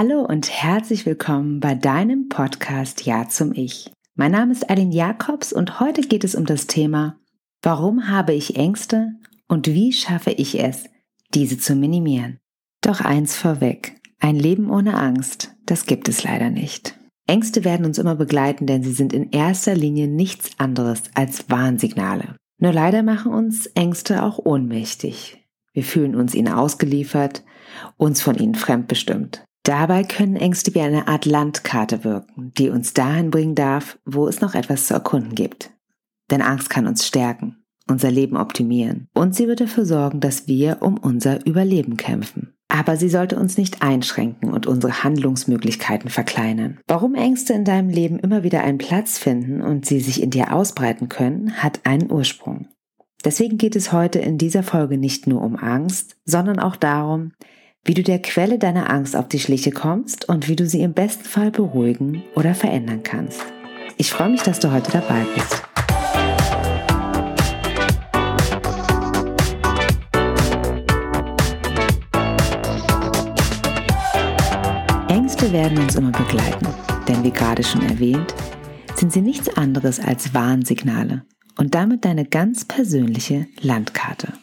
Hallo und herzlich willkommen bei deinem Podcast Ja zum Ich. Mein Name ist Aline Jakobs und heute geht es um das Thema Warum habe ich Ängste und wie schaffe ich es, diese zu minimieren? Doch eins vorweg, ein Leben ohne Angst, das gibt es leider nicht. Ängste werden uns immer begleiten, denn sie sind in erster Linie nichts anderes als Warnsignale. Nur leider machen uns Ängste auch ohnmächtig. Wir fühlen uns ihnen ausgeliefert, uns von ihnen fremdbestimmt. Dabei können Ängste wie eine Art Landkarte wirken, die uns dahin bringen darf, wo es noch etwas zu erkunden gibt. Denn Angst kann uns stärken, unser Leben optimieren und sie wird dafür sorgen, dass wir um unser Überleben kämpfen. Aber sie sollte uns nicht einschränken und unsere Handlungsmöglichkeiten verkleinern. Warum Ängste in deinem Leben immer wieder einen Platz finden und sie sich in dir ausbreiten können, hat einen Ursprung. Deswegen geht es heute in dieser Folge nicht nur um Angst, sondern auch darum, wie du der Quelle deiner Angst auf die Schliche kommst und wie du sie im besten Fall beruhigen oder verändern kannst. Ich freue mich, dass du heute dabei bist. Ängste werden uns immer begleiten, denn wie gerade schon erwähnt, sind sie nichts anderes als Warnsignale und damit deine ganz persönliche Landkarte.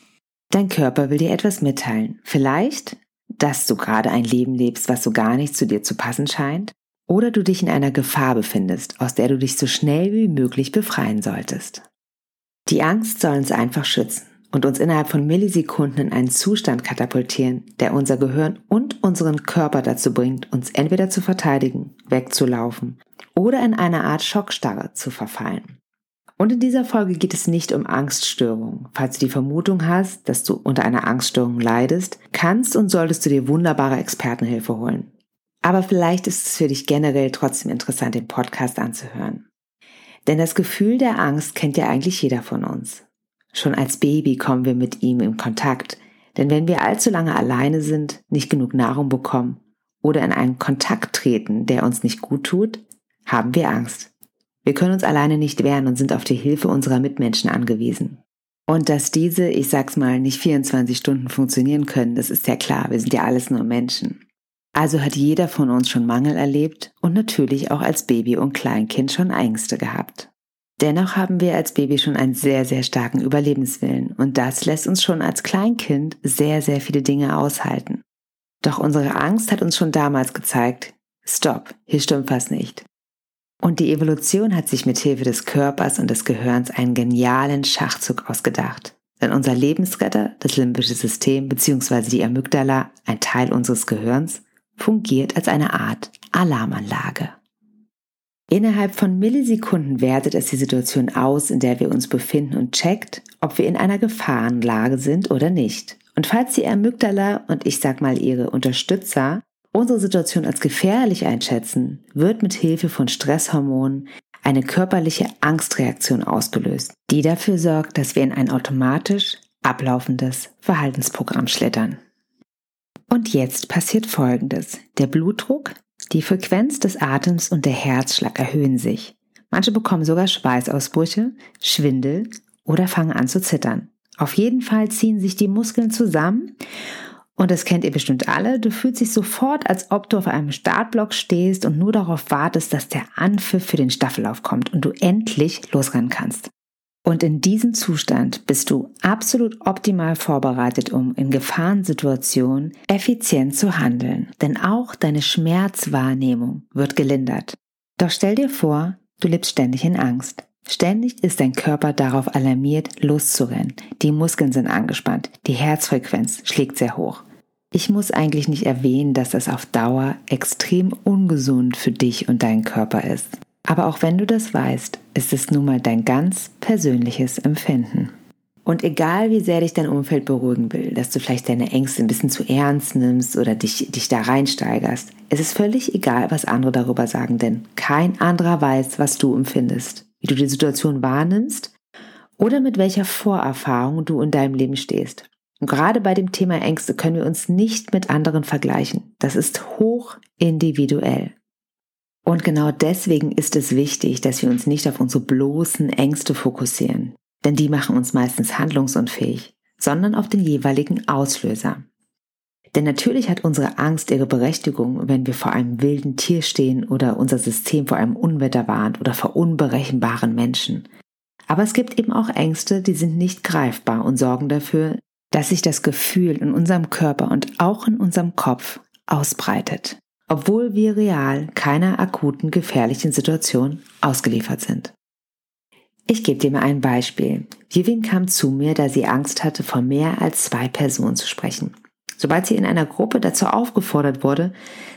Dein Körper will dir etwas mitteilen. Vielleicht, dass du gerade ein Leben lebst, was so gar nicht zu dir zu passen scheint, oder du dich in einer Gefahr befindest, aus der du dich so schnell wie möglich befreien solltest. Die Angst soll uns einfach schützen und uns innerhalb von Millisekunden in einen Zustand katapultieren, der unser Gehirn und unseren Körper dazu bringt, uns entweder zu verteidigen, wegzulaufen oder in eine Art Schockstarre zu verfallen. Und in dieser Folge geht es nicht um Angststörungen. Falls du die Vermutung hast, dass du unter einer Angststörung leidest, kannst und solltest du dir wunderbare Expertenhilfe holen. Aber vielleicht ist es für dich generell trotzdem interessant, den Podcast anzuhören. Denn das Gefühl der Angst kennt ja eigentlich jeder von uns. Schon als Baby kommen wir mit ihm in Kontakt, denn wenn wir allzu lange alleine sind, nicht genug Nahrung bekommen oder in einen Kontakt treten, der uns nicht gut tut, haben wir Angst. Wir können uns alleine nicht wehren und sind auf die Hilfe unserer Mitmenschen angewiesen. Und dass diese, ich sag's mal, nicht 24 Stunden funktionieren können, das ist ja klar, wir sind ja alles nur Menschen. Also hat jeder von uns schon Mangel erlebt und natürlich auch als Baby und Kleinkind schon Ängste gehabt. Dennoch haben wir als Baby schon einen sehr, sehr starken Überlebenswillen und das lässt uns schon als Kleinkind sehr, sehr viele Dinge aushalten. Doch unsere Angst hat uns schon damals gezeigt, stopp, hier stimmt was nicht. Und die Evolution hat sich mit Hilfe des Körpers und des Gehirns einen genialen Schachzug ausgedacht. Denn unser Lebensretter, das limbische System bzw. die Amygdala, ein Teil unseres Gehirns, fungiert als eine Art Alarmanlage. Innerhalb von Millisekunden wertet es die Situation aus, in der wir uns befinden und checkt, ob wir in einer Gefahrenlage sind oder nicht. Und falls die Amygdala und ich sag mal ihre Unterstützer unsere Situation als gefährlich einschätzen, wird mit Hilfe von Stresshormonen eine körperliche Angstreaktion ausgelöst, die dafür sorgt, dass wir in ein automatisch ablaufendes Verhaltensprogramm schlittern. Und jetzt passiert Folgendes. Der Blutdruck, die Frequenz des Atems und der Herzschlag erhöhen sich. Manche bekommen sogar Schweißausbrüche, Schwindel oder fangen an zu zittern. Auf jeden Fall ziehen sich die Muskeln zusammen und das kennt ihr bestimmt alle. Du fühlst dich sofort, als ob du auf einem Startblock stehst und nur darauf wartest, dass der Anpfiff für den Staffellauf kommt und du endlich losrennen kannst. Und in diesem Zustand bist du absolut optimal vorbereitet, um in Gefahrensituationen effizient zu handeln. Denn auch deine Schmerzwahrnehmung wird gelindert. Doch stell dir vor, du lebst ständig in Angst. Ständig ist dein Körper darauf alarmiert, loszurennen. Die Muskeln sind angespannt, die Herzfrequenz schlägt sehr hoch. Ich muss eigentlich nicht erwähnen, dass das auf Dauer extrem ungesund für dich und deinen Körper ist. Aber auch wenn du das weißt, ist es nun mal dein ganz persönliches Empfinden. Und egal wie sehr dich dein Umfeld beruhigen will, dass du vielleicht deine Ängste ein bisschen zu ernst nimmst oder dich, dich da reinsteigerst, es ist völlig egal, was andere darüber sagen, denn kein anderer weiß, was du empfindest wie du die Situation wahrnimmst oder mit welcher Vorerfahrung du in deinem Leben stehst. Und gerade bei dem Thema Ängste können wir uns nicht mit anderen vergleichen. Das ist hoch individuell. Und genau deswegen ist es wichtig, dass wir uns nicht auf unsere bloßen Ängste fokussieren, denn die machen uns meistens handlungsunfähig, sondern auf den jeweiligen Auslöser. Denn natürlich hat unsere Angst ihre Berechtigung, wenn wir vor einem wilden Tier stehen oder unser System vor einem Unwetter warnt oder vor unberechenbaren Menschen. Aber es gibt eben auch Ängste, die sind nicht greifbar und sorgen dafür, dass sich das Gefühl in unserem Körper und auch in unserem Kopf ausbreitet, obwohl wir real keiner akuten gefährlichen Situation ausgeliefert sind. Ich gebe dir mal ein Beispiel. Vivian kam zu mir, da sie Angst hatte, vor mehr als zwei Personen zu sprechen. Sobald sie in einer Gruppe dazu aufgefordert wurde,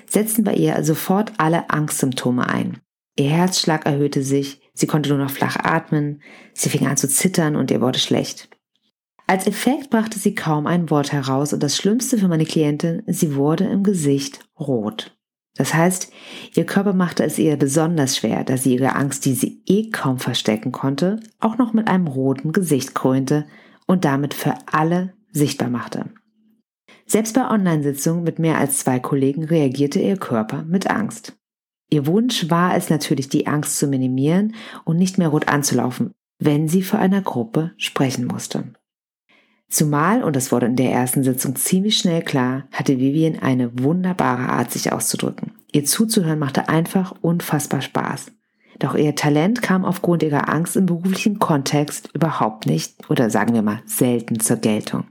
setzten bei ihr sofort alle Angstsymptome ein. Ihr Herzschlag erhöhte sich, sie konnte nur noch flach atmen, sie fing an zu zittern und ihr wurde schlecht. Als Effekt brachte sie kaum ein Wort heraus und das Schlimmste für meine Klientin, sie wurde im Gesicht rot. Das heißt, ihr Körper machte es ihr besonders schwer, da sie ihre Angst, die sie eh kaum verstecken konnte, auch noch mit einem roten Gesicht krönte und damit für alle sichtbar machte. Selbst bei Online-Sitzungen mit mehr als zwei Kollegen reagierte ihr Körper mit Angst. Ihr Wunsch war es natürlich, die Angst zu minimieren und nicht mehr rot anzulaufen, wenn sie vor einer Gruppe sprechen musste. Zumal, und das wurde in der ersten Sitzung ziemlich schnell klar, hatte Vivian eine wunderbare Art, sich auszudrücken. Ihr zuzuhören machte einfach unfassbar Spaß. Doch ihr Talent kam aufgrund ihrer Angst im beruflichen Kontext überhaupt nicht oder sagen wir mal selten zur Geltung.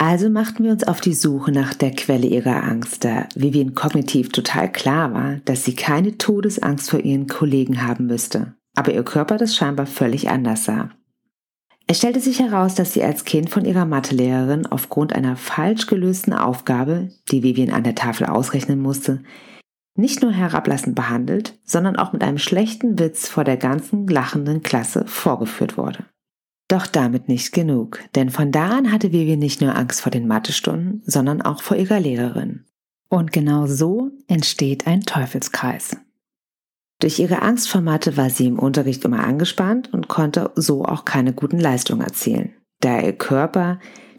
Also machten wir uns auf die Suche nach der Quelle ihrer Angst, da Vivian kognitiv total klar war, dass sie keine Todesangst vor ihren Kollegen haben müsste, aber ihr Körper das scheinbar völlig anders sah. Es stellte sich heraus, dass sie als Kind von ihrer Mathelehrerin aufgrund einer falsch gelösten Aufgabe, die Vivian an der Tafel ausrechnen musste, nicht nur herablassend behandelt, sondern auch mit einem schlechten Witz vor der ganzen lachenden Klasse vorgeführt wurde. Doch damit nicht genug, denn von da an hatte Vivian nicht nur Angst vor den Mathestunden, sondern auch vor ihrer Lehrerin. Und genau so entsteht ein Teufelskreis. Durch ihre Angst vor Mathe war sie im Unterricht immer angespannt und konnte so auch keine guten Leistungen erzielen, da ihr Körper,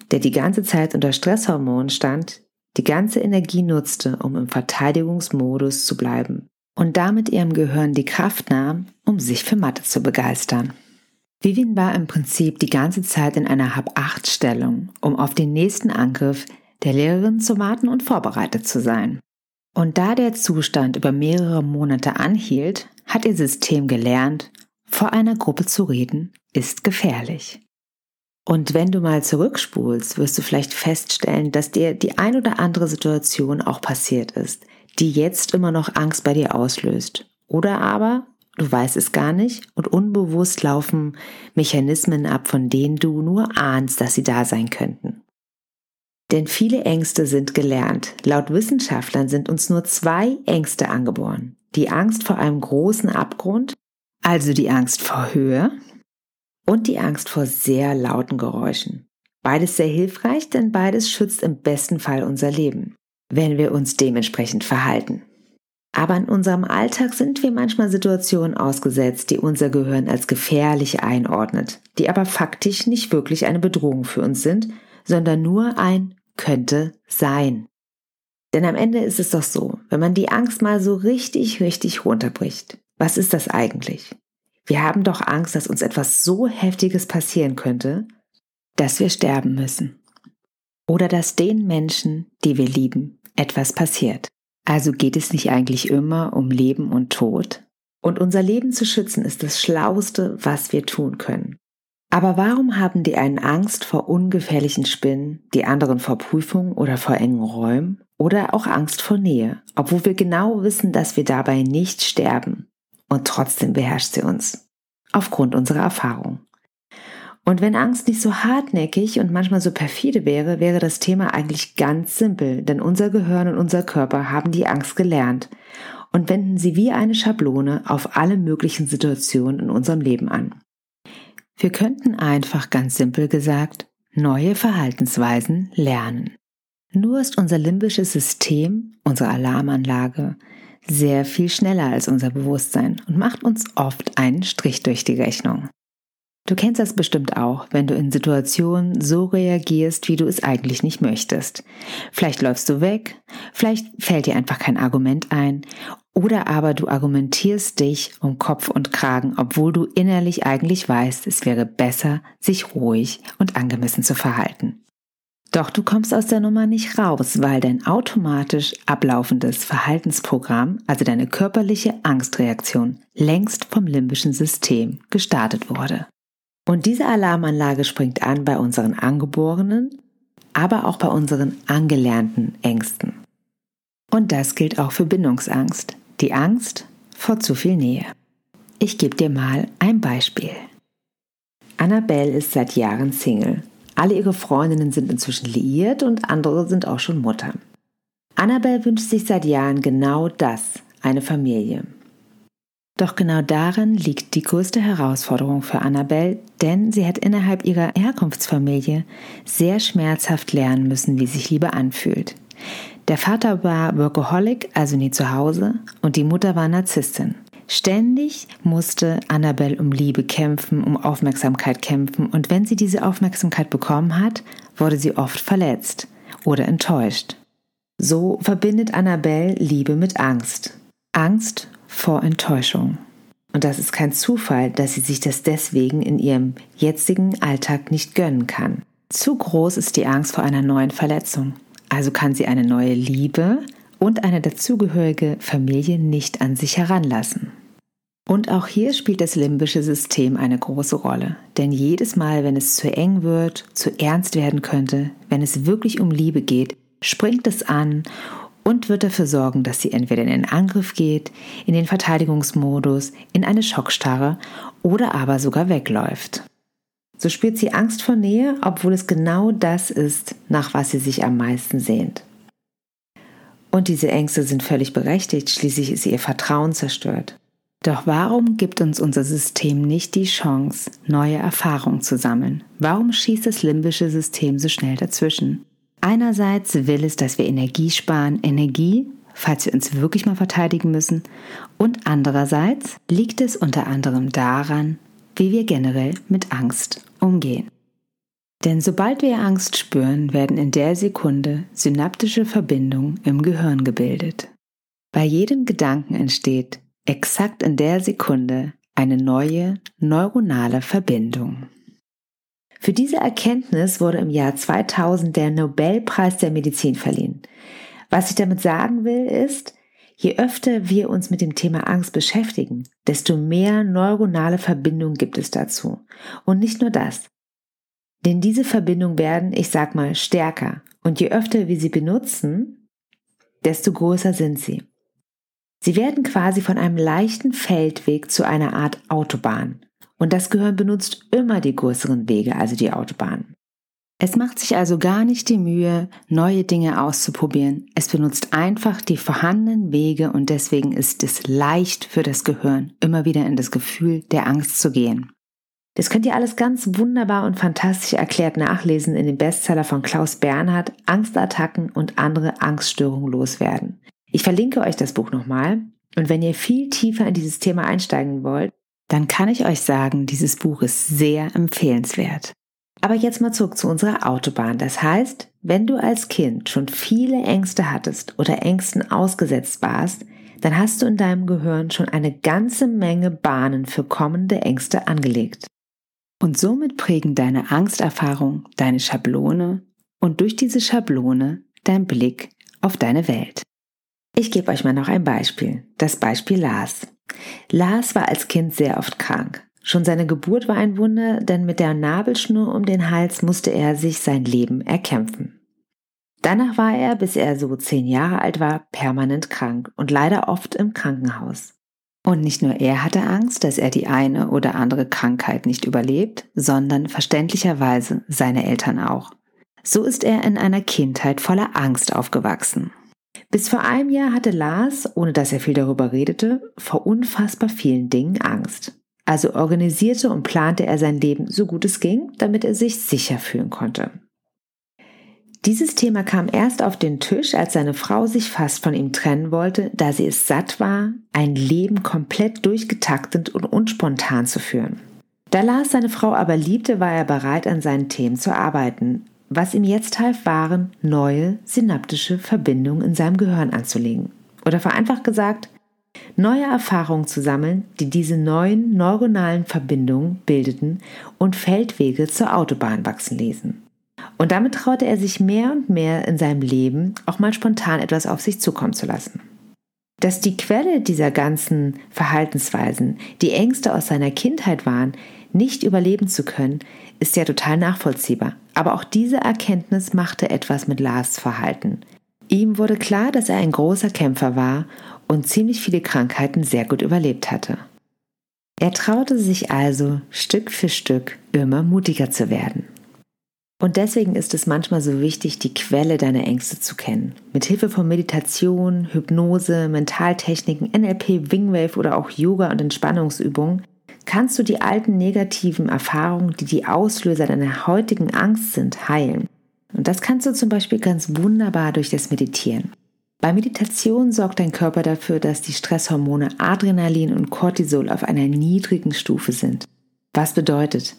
der die ganze Zeit unter Stresshormonen stand, die ganze Energie nutzte, um im Verteidigungsmodus zu bleiben und damit ihrem Gehirn die Kraft nahm, um sich für Mathe zu begeistern. Vivian war im Prinzip die ganze Zeit in einer Hab-Acht-Stellung, um auf den nächsten Angriff der Lehrerin zu warten und vorbereitet zu sein. Und da der Zustand über mehrere Monate anhielt, hat ihr System gelernt, vor einer Gruppe zu reden ist gefährlich. Und wenn du mal zurückspulst, wirst du vielleicht feststellen, dass dir die ein oder andere Situation auch passiert ist, die jetzt immer noch Angst bei dir auslöst. Oder aber du weißt es gar nicht und unbewusst laufen Mechanismen ab, von denen du nur ahnst, dass sie da sein könnten. Denn viele Ängste sind gelernt. Laut Wissenschaftlern sind uns nur zwei Ängste angeboren. Die Angst vor einem großen Abgrund, also die Angst vor Höhe, und die Angst vor sehr lauten Geräuschen. Beides sehr hilfreich, denn beides schützt im besten Fall unser Leben, wenn wir uns dementsprechend verhalten. Aber in unserem Alltag sind wir manchmal Situationen ausgesetzt, die unser Gehirn als gefährlich einordnet, die aber faktisch nicht wirklich eine Bedrohung für uns sind, sondern nur ein könnte sein. Denn am Ende ist es doch so, wenn man die Angst mal so richtig, richtig runterbricht, was ist das eigentlich? Wir haben doch Angst, dass uns etwas so Heftiges passieren könnte, dass wir sterben müssen. Oder dass den Menschen, die wir lieben, etwas passiert. Also geht es nicht eigentlich immer um Leben und Tod? Und unser Leben zu schützen ist das Schlauste, was wir tun können. Aber warum haben die einen Angst vor ungefährlichen Spinnen, die anderen vor Prüfungen oder vor engen Räumen oder auch Angst vor Nähe, obwohl wir genau wissen, dass wir dabei nicht sterben und trotzdem beherrscht sie uns, aufgrund unserer Erfahrung. Und wenn Angst nicht so hartnäckig und manchmal so perfide wäre, wäre das Thema eigentlich ganz simpel, denn unser Gehirn und unser Körper haben die Angst gelernt und wenden sie wie eine Schablone auf alle möglichen Situationen in unserem Leben an. Wir könnten einfach ganz simpel gesagt neue Verhaltensweisen lernen. Nur ist unser limbisches System, unsere Alarmanlage, sehr viel schneller als unser Bewusstsein und macht uns oft einen Strich durch die Rechnung. Du kennst das bestimmt auch, wenn du in Situationen so reagierst, wie du es eigentlich nicht möchtest. Vielleicht läufst du weg, vielleicht fällt dir einfach kein Argument ein oder aber du argumentierst dich um Kopf und Kragen, obwohl du innerlich eigentlich weißt, es wäre besser, sich ruhig und angemessen zu verhalten. Doch du kommst aus der Nummer nicht raus, weil dein automatisch ablaufendes Verhaltensprogramm, also deine körperliche Angstreaktion, längst vom limbischen System gestartet wurde. Und diese Alarmanlage springt an bei unseren angeborenen, aber auch bei unseren angelernten Ängsten. Und das gilt auch für Bindungsangst, die Angst vor zu viel Nähe. Ich gebe dir mal ein Beispiel. Annabelle ist seit Jahren Single alle ihre Freundinnen sind inzwischen liiert und andere sind auch schon Mutter. Annabelle wünscht sich seit Jahren genau das, eine Familie. Doch genau darin liegt die größte Herausforderung für Annabelle, denn sie hat innerhalb ihrer Herkunftsfamilie sehr schmerzhaft lernen müssen, wie sich Liebe anfühlt. Der Vater war Workaholic, also nie zu Hause, und die Mutter war Narzisstin. Ständig musste Annabelle um Liebe kämpfen, um Aufmerksamkeit kämpfen und wenn sie diese Aufmerksamkeit bekommen hat, wurde sie oft verletzt oder enttäuscht. So verbindet Annabelle Liebe mit Angst. Angst vor Enttäuschung. Und das ist kein Zufall, dass sie sich das deswegen in ihrem jetzigen Alltag nicht gönnen kann. Zu groß ist die Angst vor einer neuen Verletzung. Also kann sie eine neue Liebe und eine dazugehörige Familie nicht an sich heranlassen. Und auch hier spielt das limbische System eine große Rolle. Denn jedes Mal, wenn es zu eng wird, zu ernst werden könnte, wenn es wirklich um Liebe geht, springt es an und wird dafür sorgen, dass sie entweder in den Angriff geht, in den Verteidigungsmodus, in eine Schockstarre oder aber sogar wegläuft. So spürt sie Angst vor Nähe, obwohl es genau das ist, nach was sie sich am meisten sehnt. Und diese Ängste sind völlig berechtigt, schließlich ist ihr Vertrauen zerstört. Doch warum gibt uns unser System nicht die Chance, neue Erfahrungen zu sammeln? Warum schießt das limbische System so schnell dazwischen? Einerseits will es, dass wir Energie sparen, Energie, falls wir uns wirklich mal verteidigen müssen, und andererseits liegt es unter anderem daran, wie wir generell mit Angst umgehen. Denn sobald wir Angst spüren, werden in der Sekunde synaptische Verbindungen im Gehirn gebildet. Bei jedem Gedanken entsteht exakt in der Sekunde eine neue neuronale Verbindung. Für diese Erkenntnis wurde im Jahr 2000 der Nobelpreis der Medizin verliehen. Was ich damit sagen will, ist, je öfter wir uns mit dem Thema Angst beschäftigen, desto mehr neuronale Verbindungen gibt es dazu. Und nicht nur das. Denn diese Verbindungen werden, ich sag mal, stärker. Und je öfter wir sie benutzen, desto größer sind sie. Sie werden quasi von einem leichten Feldweg zu einer Art Autobahn. Und das Gehirn benutzt immer die größeren Wege, also die Autobahn. Es macht sich also gar nicht die Mühe, neue Dinge auszuprobieren. Es benutzt einfach die vorhandenen Wege und deswegen ist es leicht für das Gehirn, immer wieder in das Gefühl der Angst zu gehen. Das könnt ihr alles ganz wunderbar und fantastisch erklärt nachlesen in dem Bestseller von Klaus Bernhard Angstattacken und andere Angststörungen loswerden. Ich verlinke euch das Buch nochmal und wenn ihr viel tiefer in dieses Thema einsteigen wollt, dann kann ich euch sagen, dieses Buch ist sehr empfehlenswert. Aber jetzt mal zurück zu unserer Autobahn. Das heißt, wenn du als Kind schon viele Ängste hattest oder Ängsten ausgesetzt warst, dann hast du in deinem Gehirn schon eine ganze Menge Bahnen für kommende Ängste angelegt. Und somit prägen deine Angsterfahrung deine Schablone und durch diese Schablone dein Blick auf deine Welt. Ich gebe euch mal noch ein Beispiel. Das Beispiel Lars. Lars war als Kind sehr oft krank. Schon seine Geburt war ein Wunder, denn mit der Nabelschnur um den Hals musste er sich sein Leben erkämpfen. Danach war er, bis er so zehn Jahre alt war, permanent krank und leider oft im Krankenhaus. Und nicht nur er hatte Angst, dass er die eine oder andere Krankheit nicht überlebt, sondern verständlicherweise seine Eltern auch. So ist er in einer Kindheit voller Angst aufgewachsen. Bis vor einem Jahr hatte Lars, ohne dass er viel darüber redete, vor unfassbar vielen Dingen Angst. Also organisierte und plante er sein Leben so gut es ging, damit er sich sicher fühlen konnte. Dieses Thema kam erst auf den Tisch, als seine Frau sich fast von ihm trennen wollte, da sie es satt war, ein Leben komplett durchgetaktet und unspontan zu führen. Da Lars seine Frau aber liebte, war er bereit, an seinen Themen zu arbeiten, was ihm jetzt half, waren neue synaptische Verbindungen in seinem Gehirn anzulegen. Oder vereinfacht gesagt, neue Erfahrungen zu sammeln, die diese neuen neuronalen Verbindungen bildeten und Feldwege zur Autobahn wachsen ließen. Und damit traute er sich mehr und mehr in seinem Leben auch mal spontan etwas auf sich zukommen zu lassen. Dass die Quelle dieser ganzen Verhaltensweisen die Ängste aus seiner Kindheit waren, nicht überleben zu können, ist ja total nachvollziehbar. Aber auch diese Erkenntnis machte etwas mit Lars Verhalten. Ihm wurde klar, dass er ein großer Kämpfer war und ziemlich viele Krankheiten sehr gut überlebt hatte. Er traute sich also Stück für Stück immer mutiger zu werden. Und deswegen ist es manchmal so wichtig, die Quelle deiner Ängste zu kennen. Mit Hilfe von Meditation, Hypnose, Mentaltechniken, NLP, Wingwave oder auch Yoga und Entspannungsübungen kannst du die alten negativen Erfahrungen, die die Auslöser deiner heutigen Angst sind, heilen. Und das kannst du zum Beispiel ganz wunderbar durch das Meditieren. Bei Meditation sorgt dein Körper dafür, dass die Stresshormone Adrenalin und Cortisol auf einer niedrigen Stufe sind. Was bedeutet,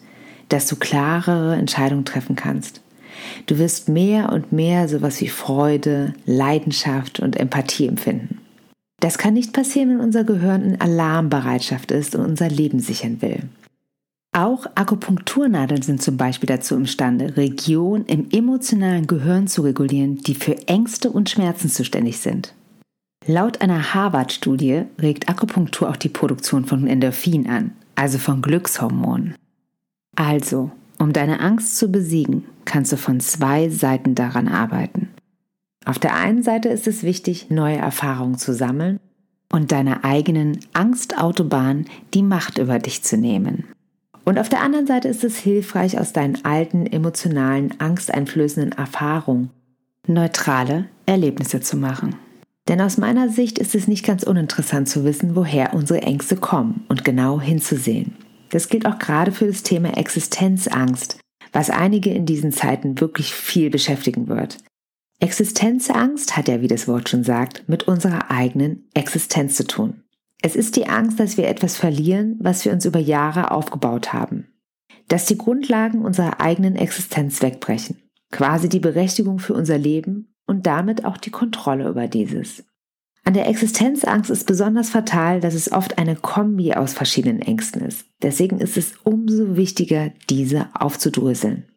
dass du klarere Entscheidungen treffen kannst. Du wirst mehr und mehr sowas wie Freude, Leidenschaft und Empathie empfinden. Das kann nicht passieren, wenn unser Gehirn in Alarmbereitschaft ist und unser Leben sichern will. Auch Akupunkturnadeln sind zum Beispiel dazu imstande, Regionen im emotionalen Gehirn zu regulieren, die für Ängste und Schmerzen zuständig sind. Laut einer Harvard-Studie regt Akupunktur auch die Produktion von Endorphin an, also von Glückshormonen. Also, um deine Angst zu besiegen, kannst du von zwei Seiten daran arbeiten. Auf der einen Seite ist es wichtig, neue Erfahrungen zu sammeln und deiner eigenen Angstautobahn die Macht über dich zu nehmen. Und auf der anderen Seite ist es hilfreich, aus deinen alten, emotionalen, angsteinflößenden Erfahrungen neutrale Erlebnisse zu machen. Denn aus meiner Sicht ist es nicht ganz uninteressant zu wissen, woher unsere Ängste kommen und genau hinzusehen. Das gilt auch gerade für das Thema Existenzangst, was einige in diesen Zeiten wirklich viel beschäftigen wird. Existenzangst hat ja, wie das Wort schon sagt, mit unserer eigenen Existenz zu tun. Es ist die Angst, dass wir etwas verlieren, was wir uns über Jahre aufgebaut haben. Dass die Grundlagen unserer eigenen Existenz wegbrechen. Quasi die Berechtigung für unser Leben und damit auch die Kontrolle über dieses. An der Existenzangst ist besonders fatal, dass es oft eine Kombi aus verschiedenen Ängsten ist. Deswegen ist es umso wichtiger, diese aufzudröseln.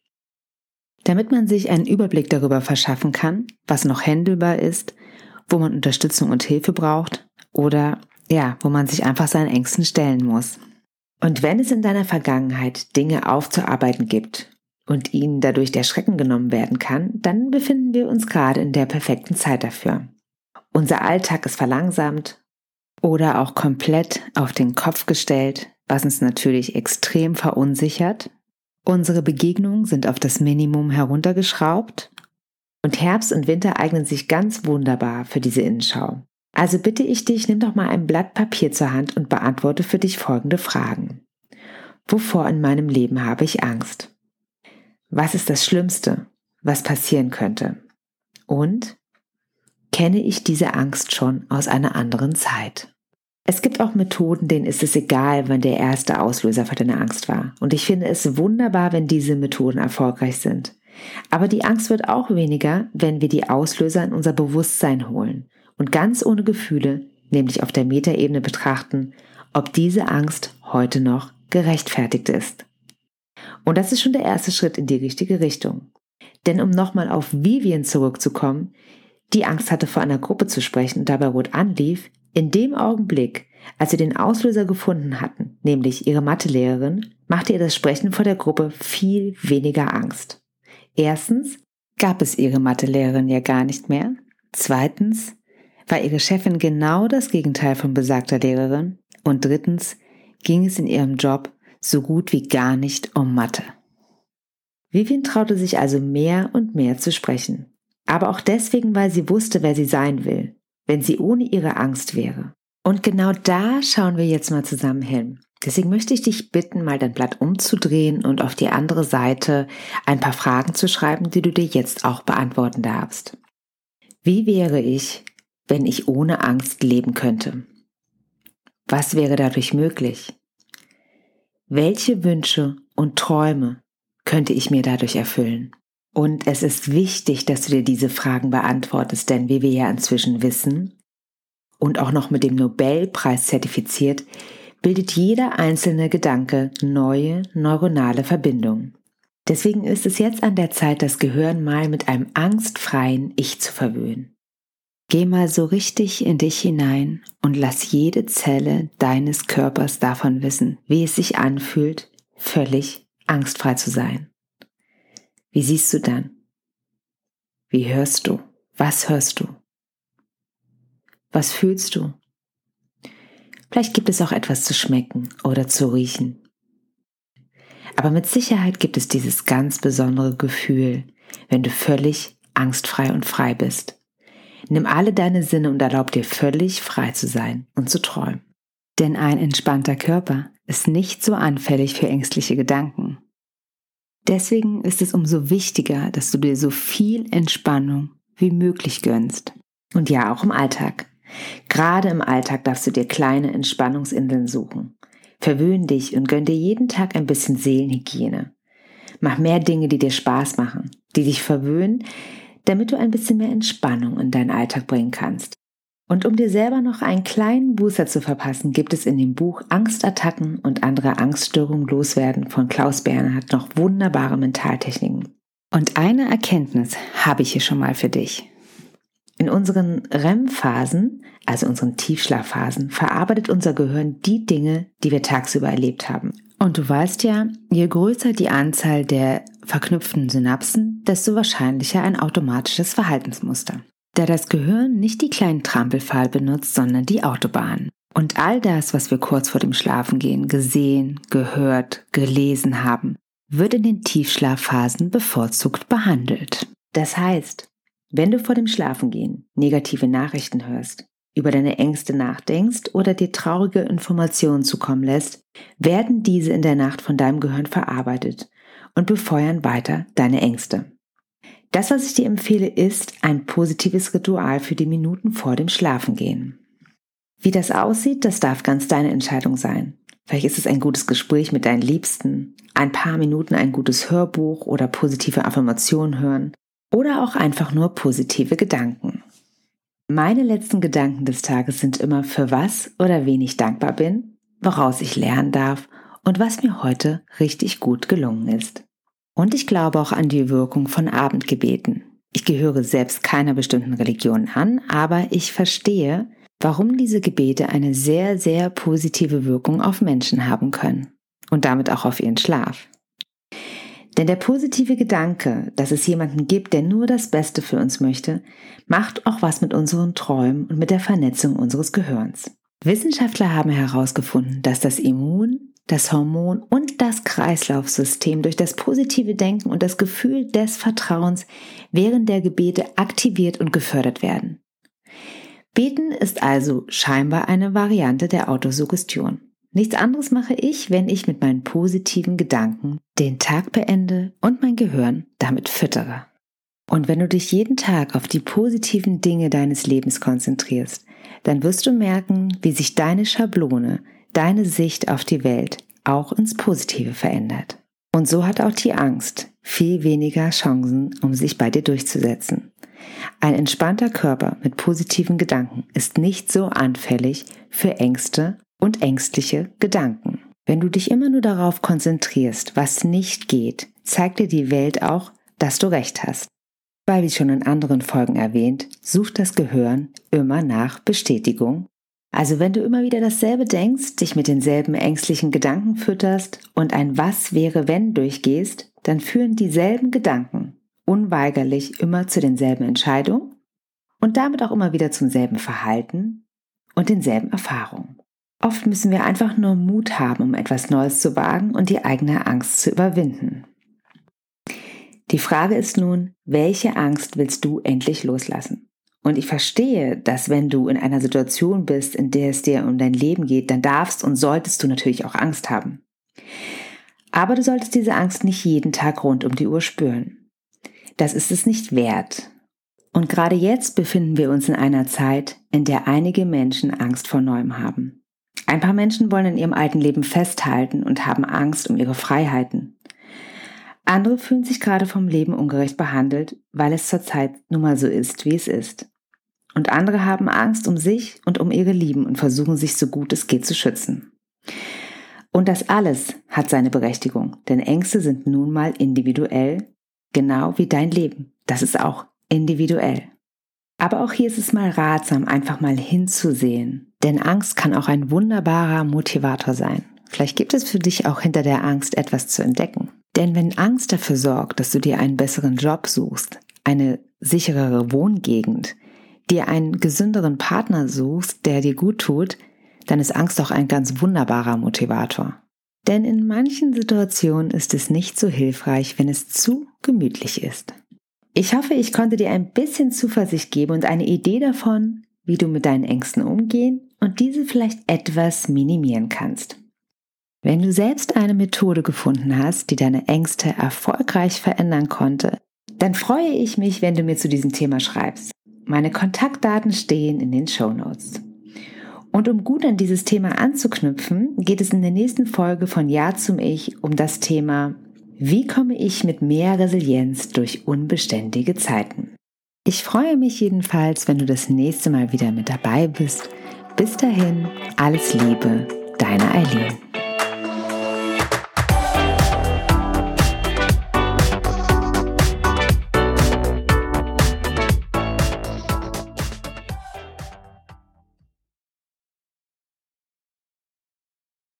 Damit man sich einen Überblick darüber verschaffen kann, was noch händelbar ist, wo man Unterstützung und Hilfe braucht oder ja, wo man sich einfach seinen Ängsten stellen muss. Und wenn es in deiner Vergangenheit Dinge aufzuarbeiten gibt und ihnen dadurch der Schrecken genommen werden kann, dann befinden wir uns gerade in der perfekten Zeit dafür. Unser Alltag ist verlangsamt oder auch komplett auf den Kopf gestellt, was uns natürlich extrem verunsichert. Unsere Begegnungen sind auf das Minimum heruntergeschraubt und Herbst und Winter eignen sich ganz wunderbar für diese Innenschau. Also bitte ich dich, nimm doch mal ein Blatt Papier zur Hand und beantworte für dich folgende Fragen. Wovor in meinem Leben habe ich Angst? Was ist das Schlimmste, was passieren könnte? Und kenne ich diese Angst schon aus einer anderen Zeit? Es gibt auch Methoden, denen ist es egal, wann der erste Auslöser für deine Angst war. Und ich finde es wunderbar, wenn diese Methoden erfolgreich sind. Aber die Angst wird auch weniger, wenn wir die Auslöser in unser Bewusstsein holen und ganz ohne Gefühle, nämlich auf der Metaebene betrachten, ob diese Angst heute noch gerechtfertigt ist. Und das ist schon der erste Schritt in die richtige Richtung. Denn um nochmal auf Vivian zurückzukommen, die Angst hatte, vor einer Gruppe zu sprechen und dabei rot anlief, in dem Augenblick, als sie den Auslöser gefunden hatten, nämlich ihre Mathelehrerin, machte ihr das Sprechen vor der Gruppe viel weniger Angst. Erstens gab es ihre Mathelehrerin ja gar nicht mehr. Zweitens war ihre Chefin genau das Gegenteil von besagter Lehrerin. Und drittens ging es in ihrem Job so gut wie gar nicht um Mathe. Vivian traute sich also mehr und mehr zu sprechen. Aber auch deswegen, weil sie wusste, wer sie sein will, wenn sie ohne ihre Angst wäre. Und genau da schauen wir jetzt mal zusammen hin. Deswegen möchte ich dich bitten, mal dein Blatt umzudrehen und auf die andere Seite ein paar Fragen zu schreiben, die du dir jetzt auch beantworten darfst. Wie wäre ich, wenn ich ohne Angst leben könnte? Was wäre dadurch möglich? Welche Wünsche und Träume könnte ich mir dadurch erfüllen? Und es ist wichtig, dass du dir diese Fragen beantwortest, denn wie wir ja inzwischen wissen und auch noch mit dem Nobelpreis zertifiziert, bildet jeder einzelne Gedanke neue neuronale Verbindungen. Deswegen ist es jetzt an der Zeit, das Gehirn mal mit einem angstfreien Ich zu verwöhnen. Geh mal so richtig in dich hinein und lass jede Zelle deines Körpers davon wissen, wie es sich anfühlt, völlig angstfrei zu sein. Wie siehst du dann? Wie hörst du? Was hörst du? Was fühlst du? Vielleicht gibt es auch etwas zu schmecken oder zu riechen. Aber mit Sicherheit gibt es dieses ganz besondere Gefühl, wenn du völlig angstfrei und frei bist. Nimm alle deine Sinne und erlaub dir völlig frei zu sein und zu träumen. Denn ein entspannter Körper ist nicht so anfällig für ängstliche Gedanken. Deswegen ist es umso wichtiger, dass du dir so viel Entspannung wie möglich gönnst. Und ja, auch im Alltag. Gerade im Alltag darfst du dir kleine Entspannungsinseln suchen. Verwöhn dich und gönn dir jeden Tag ein bisschen Seelenhygiene. Mach mehr Dinge, die dir Spaß machen, die dich verwöhnen, damit du ein bisschen mehr Entspannung in deinen Alltag bringen kannst. Und um dir selber noch einen kleinen Booster zu verpassen, gibt es in dem Buch Angstattacken und andere Angststörungen loswerden von Klaus Bernhard noch wunderbare Mentaltechniken. Und eine Erkenntnis habe ich hier schon mal für dich. In unseren REM-Phasen, also unseren Tiefschlafphasen, verarbeitet unser Gehirn die Dinge, die wir tagsüber erlebt haben. Und du weißt ja, je größer die Anzahl der verknüpften Synapsen, desto wahrscheinlicher ein automatisches Verhaltensmuster. Da das Gehirn nicht die kleinen Trampelpfahl benutzt, sondern die Autobahn. Und all das, was wir kurz vor dem Schlafengehen gesehen, gehört, gelesen haben, wird in den Tiefschlafphasen bevorzugt behandelt. Das heißt, wenn du vor dem Schlafengehen negative Nachrichten hörst, über deine Ängste nachdenkst oder dir traurige Informationen zukommen lässt, werden diese in der Nacht von deinem Gehirn verarbeitet und befeuern weiter deine Ängste. Das, was ich dir empfehle, ist ein positives Ritual für die Minuten vor dem Schlafengehen. Wie das aussieht, das darf ganz deine Entscheidung sein. Vielleicht ist es ein gutes Gespräch mit deinen Liebsten, ein paar Minuten ein gutes Hörbuch oder positive Affirmationen hören oder auch einfach nur positive Gedanken. Meine letzten Gedanken des Tages sind immer, für was oder wen ich dankbar bin, woraus ich lernen darf und was mir heute richtig gut gelungen ist. Und ich glaube auch an die Wirkung von Abendgebeten. Ich gehöre selbst keiner bestimmten Religion an, aber ich verstehe, warum diese Gebete eine sehr, sehr positive Wirkung auf Menschen haben können und damit auch auf ihren Schlaf. Denn der positive Gedanke, dass es jemanden gibt, der nur das Beste für uns möchte, macht auch was mit unseren Träumen und mit der Vernetzung unseres Gehirns. Wissenschaftler haben herausgefunden, dass das Immun, das Hormon und das Kreislaufsystem durch das positive Denken und das Gefühl des Vertrauens während der Gebete aktiviert und gefördert werden. Beten ist also scheinbar eine Variante der Autosuggestion. Nichts anderes mache ich, wenn ich mit meinen positiven Gedanken den Tag beende und mein Gehirn damit füttere. Und wenn du dich jeden Tag auf die positiven Dinge deines Lebens konzentrierst, dann wirst du merken, wie sich deine Schablone, deine Sicht auf die Welt auch ins Positive verändert. Und so hat auch die Angst viel weniger Chancen, um sich bei dir durchzusetzen. Ein entspannter Körper mit positiven Gedanken ist nicht so anfällig für Ängste und ängstliche Gedanken. Wenn du dich immer nur darauf konzentrierst, was nicht geht, zeigt dir die Welt auch, dass du recht hast. Weil, wie schon in anderen Folgen erwähnt, sucht das Gehirn immer nach Bestätigung. Also wenn du immer wieder dasselbe denkst, dich mit denselben ängstlichen Gedanken fütterst und ein Was wäre wenn durchgehst, dann führen dieselben Gedanken unweigerlich immer zu denselben Entscheidungen und damit auch immer wieder zum selben Verhalten und denselben Erfahrungen. Oft müssen wir einfach nur Mut haben, um etwas Neues zu wagen und die eigene Angst zu überwinden. Die Frage ist nun, welche Angst willst du endlich loslassen? Und ich verstehe, dass wenn du in einer Situation bist, in der es dir um dein Leben geht, dann darfst und solltest du natürlich auch Angst haben. Aber du solltest diese Angst nicht jeden Tag rund um die Uhr spüren. Das ist es nicht wert. Und gerade jetzt befinden wir uns in einer Zeit, in der einige Menschen Angst vor Neuem haben. Ein paar Menschen wollen in ihrem alten Leben festhalten und haben Angst um ihre Freiheiten. Andere fühlen sich gerade vom Leben ungerecht behandelt, weil es zurzeit nun mal so ist, wie es ist. Und andere haben Angst um sich und um ihre Lieben und versuchen sich so gut es geht zu schützen. Und das alles hat seine Berechtigung, denn Ängste sind nun mal individuell, genau wie dein Leben. Das ist auch individuell. Aber auch hier ist es mal ratsam, einfach mal hinzusehen, denn Angst kann auch ein wunderbarer Motivator sein. Vielleicht gibt es für dich auch hinter der Angst etwas zu entdecken. Denn wenn Angst dafür sorgt, dass du dir einen besseren Job suchst, eine sicherere Wohngegend, dir einen gesünderen Partner suchst, der dir gut tut, dann ist Angst auch ein ganz wunderbarer Motivator. Denn in manchen Situationen ist es nicht so hilfreich, wenn es zu gemütlich ist. Ich hoffe, ich konnte dir ein bisschen Zuversicht geben und eine Idee davon, wie du mit deinen Ängsten umgehen und diese vielleicht etwas minimieren kannst. Wenn du selbst eine Methode gefunden hast, die deine Ängste erfolgreich verändern konnte, dann freue ich mich, wenn du mir zu diesem Thema schreibst. Meine Kontaktdaten stehen in den Show Notes. Und um gut an dieses Thema anzuknüpfen, geht es in der nächsten Folge von Ja zum Ich um das Thema Wie komme ich mit mehr Resilienz durch unbeständige Zeiten? Ich freue mich jedenfalls, wenn du das nächste Mal wieder mit dabei bist. Bis dahin, alles Liebe, deine Eileen.